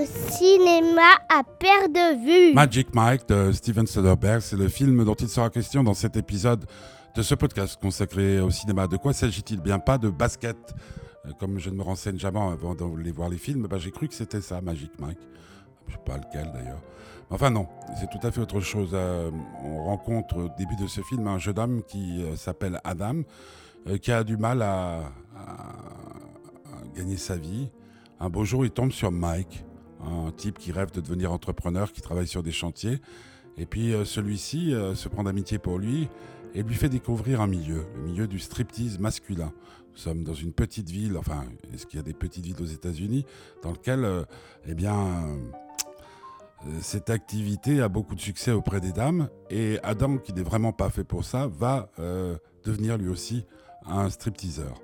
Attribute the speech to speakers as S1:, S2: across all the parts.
S1: le cinéma à perte de vue.
S2: Magic Mike de Steven Soderbergh, c'est le film dont il sera question dans cet épisode de ce podcast consacré au cinéma. De quoi s'agit-il? Bien pas de basket. Euh, Comme je ne me renseigne jamais avant d'aller voir les films, bah, j'ai cru que c'était ça, Magic Mike. Je ne sais pas lequel d'ailleurs. Enfin non, c'est tout à fait autre chose. Euh, on rencontre au début de ce film un jeune homme qui euh, s'appelle Adam, qui a du mal à gagner sa vie. Un beau jour, il tombe sur Mike, un type qui rêve de devenir entrepreneur, qui travaille sur des chantiers. Et puis euh, celui-ci euh, se prend d'amitié pour lui et lui fait découvrir un milieu, le milieu du striptease masculin. Nous sommes dans une petite ville, enfin, est-ce qu'il y a des petites villes aux États-Unis, dans lequel, euh, eh bien, cette activité a beaucoup de succès auprès des dames. Et Adam, qui n'est vraiment pas fait pour ça, va devenir lui aussi un stripteaseur.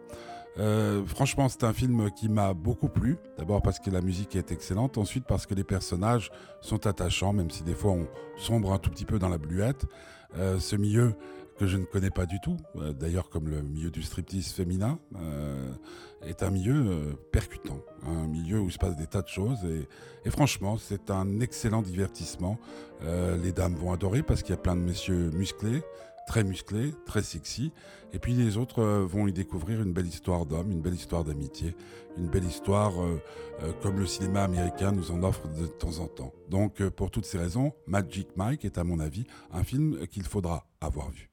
S2: Euh, franchement, c'est un film qui m'a beaucoup plu. D'abord parce que la musique est excellente, ensuite parce que les personnages sont attachants, même si des fois on sombre un tout petit peu dans la bluette. Euh, ce milieu que je ne connais pas du tout, euh, d'ailleurs comme le milieu du striptease féminin, est un milieu percutant, un milieu où se passe des tas de choses. Et, franchement, c'est un excellent divertissement. Les dames vont adorer parce qu'il y a plein de messieurs musclés, très musclés, très sexy. Et puis les autres euh, vont y découvrir une belle histoire d'homme, une belle histoire d'amitié, une belle histoire euh, euh, comme le cinéma américain nous en offre de temps en temps. Donc pour toutes ces raisons, Magic Mike est à mon avis un film qu'il faudra avoir vu.